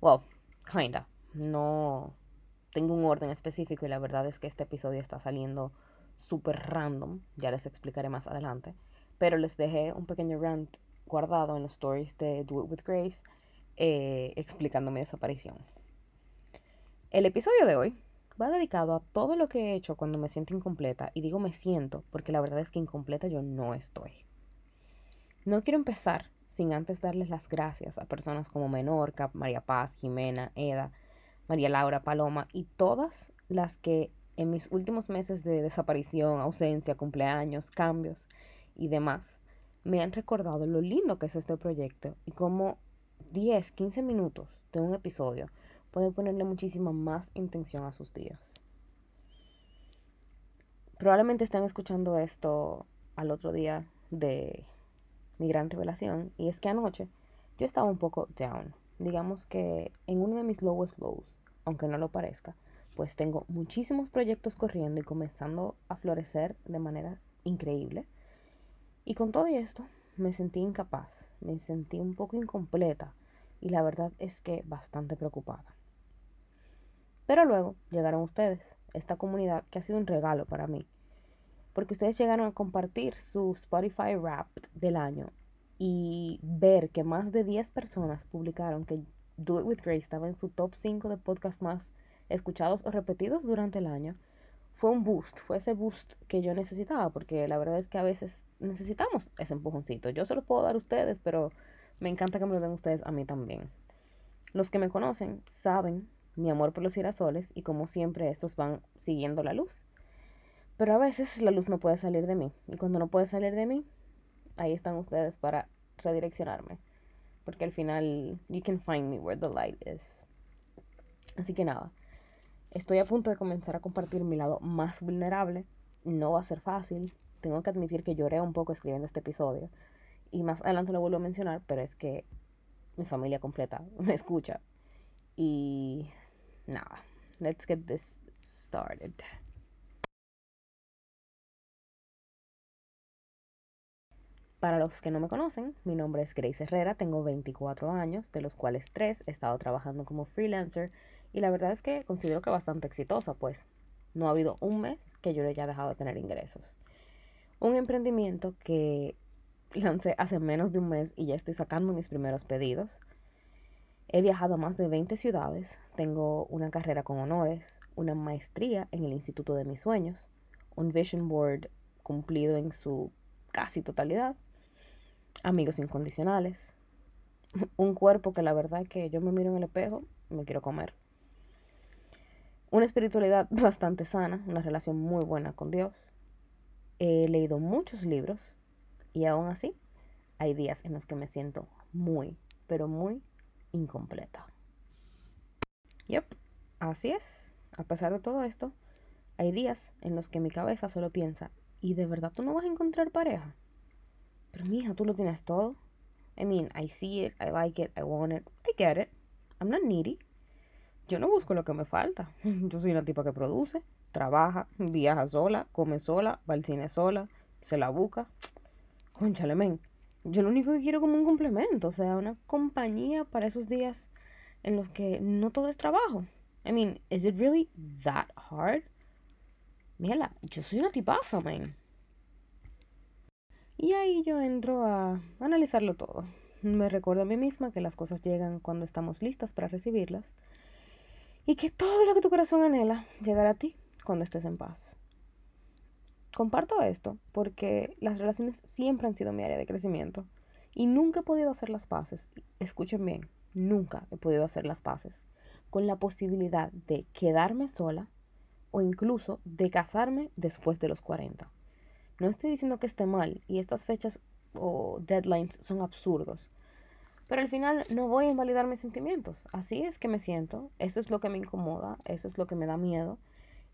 Well, kinda. No tengo un orden específico y la verdad es que este episodio está saliendo súper random. Ya les explicaré más adelante. Pero les dejé un pequeño rant guardado en los stories de Do It With Grace eh, explicando mi desaparición. El episodio de hoy va dedicado a todo lo que he hecho cuando me siento incompleta. Y digo me siento porque la verdad es que incompleta yo no estoy. No quiero empezar sin antes darles las gracias a personas como Menorca, María Paz, Jimena, Eda, María Laura, Paloma y todas las que en mis últimos meses de desaparición, ausencia, cumpleaños, cambios y demás, me han recordado lo lindo que es este proyecto y cómo 10, 15 minutos de un episodio pueden ponerle muchísima más intención a sus días. Probablemente están escuchando esto al otro día de mi gran revelación. Y es que anoche yo estaba un poco down. Digamos que en uno de mis lowest lows, aunque no lo parezca, pues tengo muchísimos proyectos corriendo y comenzando a florecer de manera increíble. Y con todo esto me sentí incapaz, me sentí un poco incompleta y la verdad es que bastante preocupada. Pero luego llegaron ustedes, esta comunidad que ha sido un regalo para mí porque ustedes llegaron a compartir su Spotify Wrapped del año y ver que más de 10 personas publicaron que Do It With Grace estaba en su top 5 de podcasts más escuchados o repetidos durante el año, fue un boost, fue ese boost que yo necesitaba, porque la verdad es que a veces necesitamos ese empujoncito. Yo se lo puedo dar a ustedes, pero me encanta que me lo den ustedes a mí también. Los que me conocen saben mi amor por los girasoles y como siempre estos van siguiendo la luz. Pero a veces la luz no puede salir de mí. Y cuando no puede salir de mí, ahí están ustedes para redireccionarme. Porque al final, you can find me where the light is. Así que nada, estoy a punto de comenzar a compartir mi lado más vulnerable. No va a ser fácil. Tengo que admitir que lloré un poco escribiendo este episodio. Y más adelante lo vuelvo a mencionar, pero es que mi familia completa me escucha. Y nada, let's get this started. Para los que no me conocen, mi nombre es Grace Herrera, tengo 24 años, de los cuales 3 he estado trabajando como freelancer y la verdad es que considero que bastante exitosa, pues no ha habido un mes que yo le haya dejado de tener ingresos. Un emprendimiento que lancé hace menos de un mes y ya estoy sacando mis primeros pedidos. He viajado a más de 20 ciudades, tengo una carrera con honores, una maestría en el Instituto de mis Sueños, un vision board cumplido en su casi totalidad amigos incondicionales, un cuerpo que la verdad que yo me miro en el espejo me quiero comer. Una espiritualidad bastante sana, una relación muy buena con Dios. He leído muchos libros y aún así hay días en los que me siento muy, pero muy incompleta. Yep, así es. A pesar de todo esto, hay días en los que mi cabeza solo piensa, ¿y de verdad tú no vas a encontrar pareja? Pero mija, tú lo tienes todo. I mean, I see it, I like it, I want it, I get it. I'm not needy. Yo no busco lo que me falta. Yo soy una tipa que produce, trabaja, viaja sola, come sola, va al cine sola, se la busca. Conchale, men. Yo lo único que quiero como un complemento, o sea, una compañía para esos días en los que no todo es trabajo. I mean, is it really that hard? Mira, yo soy una tipaza, man. Y ahí yo entro a analizarlo todo. Me recuerdo a mí misma que las cosas llegan cuando estamos listas para recibirlas y que todo lo que tu corazón anhela llegará a ti cuando estés en paz. Comparto esto porque las relaciones siempre han sido mi área de crecimiento y nunca he podido hacer las paces, escuchen bien, nunca he podido hacer las paces con la posibilidad de quedarme sola o incluso de casarme después de los 40. No estoy diciendo que esté mal y estas fechas o deadlines son absurdos, Pero al final no voy a invalidar mis sentimientos. Así es que me siento. Eso es lo que me incomoda. Eso es lo que me da miedo.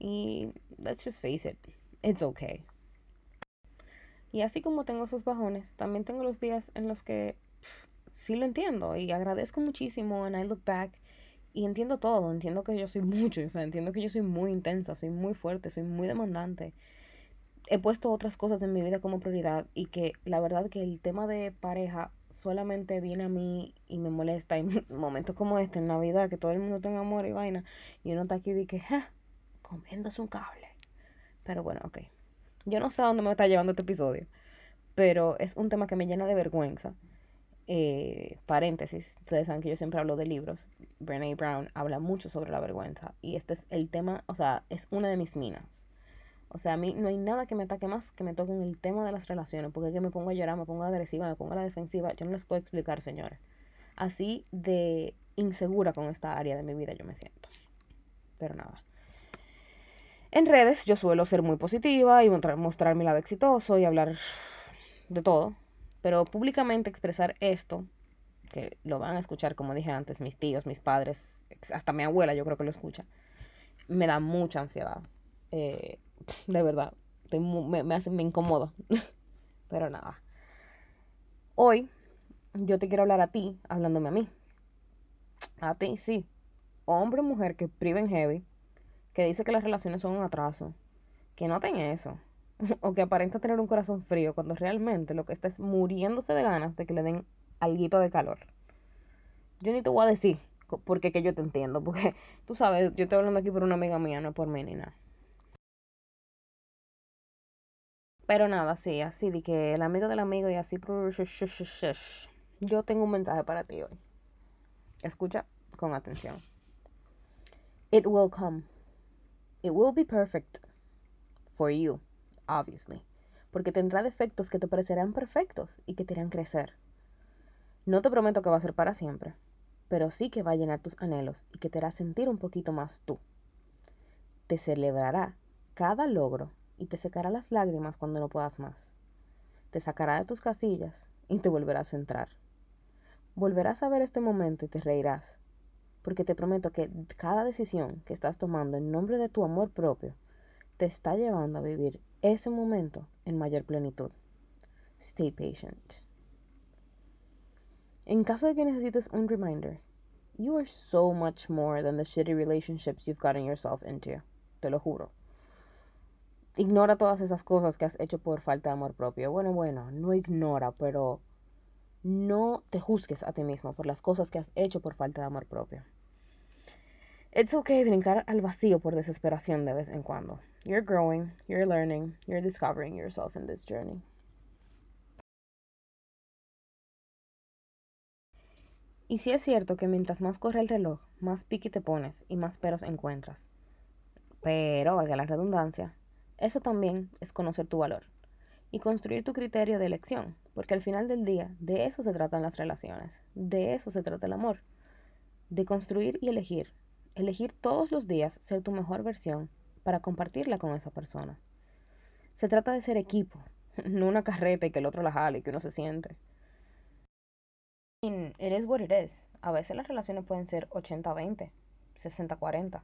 Y let's just face it. It's okay. Y así como tengo esos bajones, también tengo los días en los que sí lo entiendo y agradezco muchísimo and I look back y entiendo todo, entiendo que yo soy mucho, o sea, entiendo que yo soy muy intensa, soy muy fuerte, soy muy demandante. He puesto otras cosas en mi vida como prioridad y que la verdad que el tema de pareja solamente viene a mí y me molesta en momentos como este en Navidad que todo el mundo tenga amor y vaina y uno está aquí y que, ja, comiéndose un cable. Pero bueno, ok. Yo no sé a dónde me está llevando este episodio, pero es un tema que me llena de vergüenza. Eh, paréntesis, ustedes saben que yo siempre hablo de libros. Brené Brown habla mucho sobre la vergüenza y este es el tema, o sea, es una de mis minas. O sea, a mí no hay nada que me ataque más que me toque en el tema de las relaciones, porque es que me pongo a llorar, me pongo agresiva, me pongo a la defensiva. Yo no les puedo explicar, señores. Así de insegura con esta área de mi vida yo me siento. Pero nada. En redes yo suelo ser muy positiva y mostrar mi lado exitoso y hablar de todo, pero públicamente expresar esto, que lo van a escuchar como dije antes, mis tíos, mis padres, hasta mi abuela yo creo que lo escucha, me da mucha ansiedad. Eh, de verdad, me, me, hace, me incomodo. pero nada. Hoy yo te quiero hablar a ti, hablándome a mí. A ti, sí. Hombre o mujer que priven heavy que dice que las relaciones son un atraso, que noten eso, o que aparenta tener un corazón frío cuando realmente lo que está es muriéndose de ganas de que le den alguito de calor. Yo ni te voy a decir porque que yo te entiendo, porque tú sabes, yo estoy hablando aquí por una amiga mía, no por mí ni nada. Pero nada, sí, así de que el amigo del amigo y así. Yo tengo un mensaje para ti hoy. Escucha con atención. It will come. It will be perfect for you, obviously, porque tendrá defectos que te parecerán perfectos y que te harán crecer. No te prometo que va a ser para siempre, pero sí que va a llenar tus anhelos y que te hará sentir un poquito más tú. Te celebrará cada logro y te secará las lágrimas cuando no puedas más. Te sacará de tus casillas y te volverá a centrar. Volverás a ver este momento y te reirás, porque te prometo que cada decisión que estás tomando en nombre de tu amor propio te está llevando a vivir ese momento en mayor plenitud. Stay patient. En caso de que necesites un reminder, you are so much more than the shitty relationships you've gotten yourself into. Te lo juro. Ignora todas esas cosas que has hecho por falta de amor propio. Bueno, bueno, no ignora, pero no te juzgues a ti mismo por las cosas que has hecho por falta de amor propio. It's okay brincar al vacío por desesperación de vez en cuando. You're growing, you're learning, you're discovering yourself in this journey. Y sí es cierto que mientras más corre el reloj, más pique te pones y más peros encuentras. Pero, valga la redundancia, eso también es conocer tu valor y construir tu criterio de elección, porque al final del día de eso se tratan las relaciones, de eso se trata el amor, de construir y elegir elegir todos los días ser tu mejor versión para compartirla con esa persona. Se trata de ser equipo, no una carreta y que el otro la jale y que uno se siente. It is what it is. A veces las relaciones pueden ser 80-20, 60-40.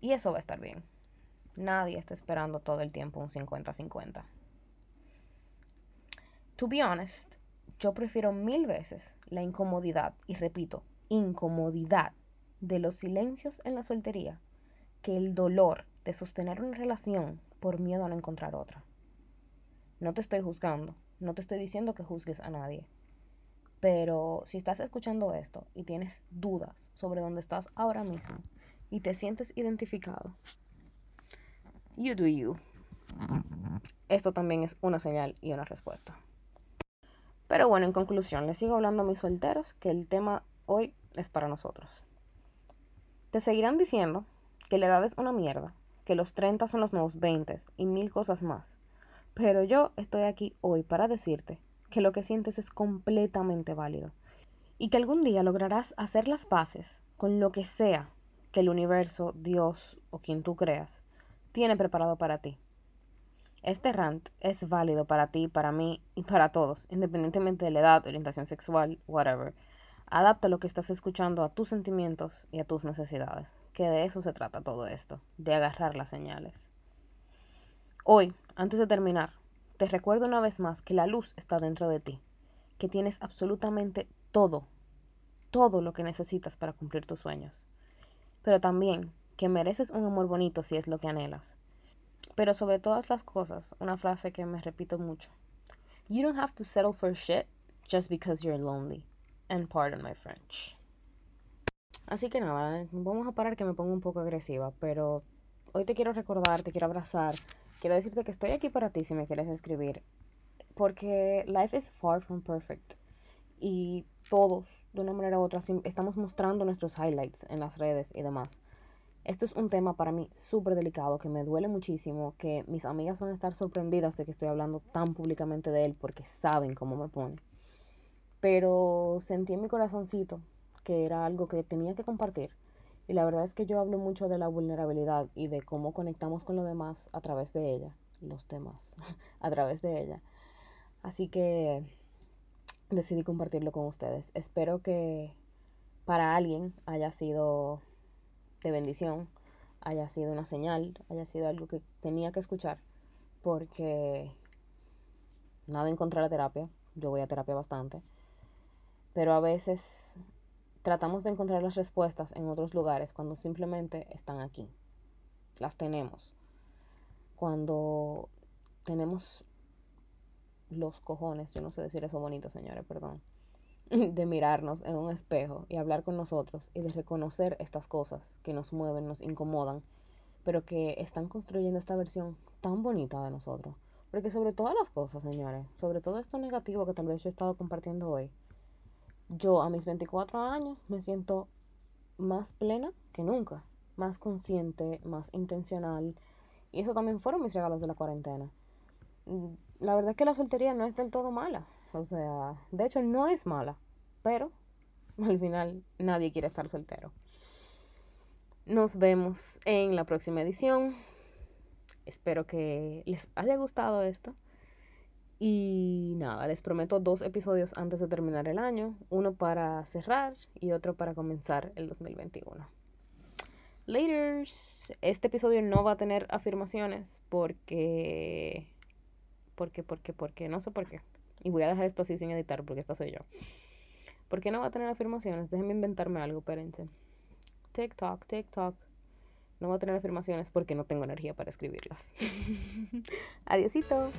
Y eso va a estar bien. Nadie está esperando todo el tiempo un 50-50. To be honest, yo prefiero mil veces la incomodidad, y repito, incomodidad de los silencios en la soltería que el dolor de sostener una relación por miedo a no encontrar otra. No te estoy juzgando, no te estoy diciendo que juzgues a nadie, pero si estás escuchando esto y tienes dudas sobre dónde estás ahora mismo y te sientes identificado, you do you. Esto también es una señal y una respuesta. Pero bueno, en conclusión, les sigo hablando a mis solteros que el tema hoy es para nosotros. Te seguirán diciendo que la edad es una mierda, que los 30 son los nuevos 20 y mil cosas más. Pero yo estoy aquí hoy para decirte que lo que sientes es completamente válido y que algún día lograrás hacer las paces con lo que sea que el universo, Dios o quien tú creas tiene preparado para ti. Este rant es válido para ti, para mí y para todos, independientemente de la edad, orientación sexual, whatever. Adapta lo que estás escuchando a tus sentimientos y a tus necesidades, que de eso se trata todo esto, de agarrar las señales. Hoy, antes de terminar, te recuerdo una vez más que la luz está dentro de ti, que tienes absolutamente todo, todo lo que necesitas para cumplir tus sueños. Pero también que mereces un amor bonito si es lo que anhelas. Pero sobre todas las cosas, una frase que me repito mucho. You don't have to settle for shit just because you're lonely. And pardon my French. Así que nada, vamos a parar que me pongo un poco agresiva, pero hoy te quiero recordar, te quiero abrazar, quiero decirte que estoy aquí para ti si me quieres escribir, porque life is far from perfect y todos, de una manera u otra, estamos mostrando nuestros highlights en las redes y demás. Esto es un tema para mí súper delicado, que me duele muchísimo, que mis amigas van a estar sorprendidas de que estoy hablando tan públicamente de él porque saben cómo me pone. Pero sentí en mi corazoncito que era algo que tenía que compartir. Y la verdad es que yo hablo mucho de la vulnerabilidad y de cómo conectamos con los demás a través de ella, los demás, a través de ella. Así que decidí compartirlo con ustedes. Espero que para alguien haya sido de bendición, haya sido una señal, haya sido algo que tenía que escuchar, porque nada en contra de la terapia, yo voy a terapia bastante, pero a veces tratamos de encontrar las respuestas en otros lugares cuando simplemente están aquí, las tenemos, cuando tenemos los cojones, yo no sé decir eso bonito, señores, perdón, de mirarnos en un espejo y hablar con nosotros y de reconocer estas cosas que nos mueven, nos incomodan, pero que están construyendo esta versión tan bonita de nosotros. Porque sobre todas las cosas, señores, sobre todo esto negativo que tal vez yo he estado compartiendo hoy, yo a mis 24 años me siento más plena que nunca, más consciente, más intencional. Y eso también fueron mis regalos de la cuarentena. Mm, la verdad es que la soltería no es del todo mala. O sea, de hecho no es mala, pero al final nadie quiere estar soltero. Nos vemos en la próxima edición. Espero que les haya gustado esto. Y nada, les prometo dos episodios antes de terminar el año, uno para cerrar y otro para comenzar el 2021. Laters. Este episodio no va a tener afirmaciones porque porque porque porque no sé por qué. Y voy a dejar esto así sin editar porque esta soy yo. ¿Por qué no va a tener afirmaciones? Déjenme inventarme algo, espérense. TikTok, TikTok. No va a tener afirmaciones porque no tengo energía para escribirlas. Adiosito.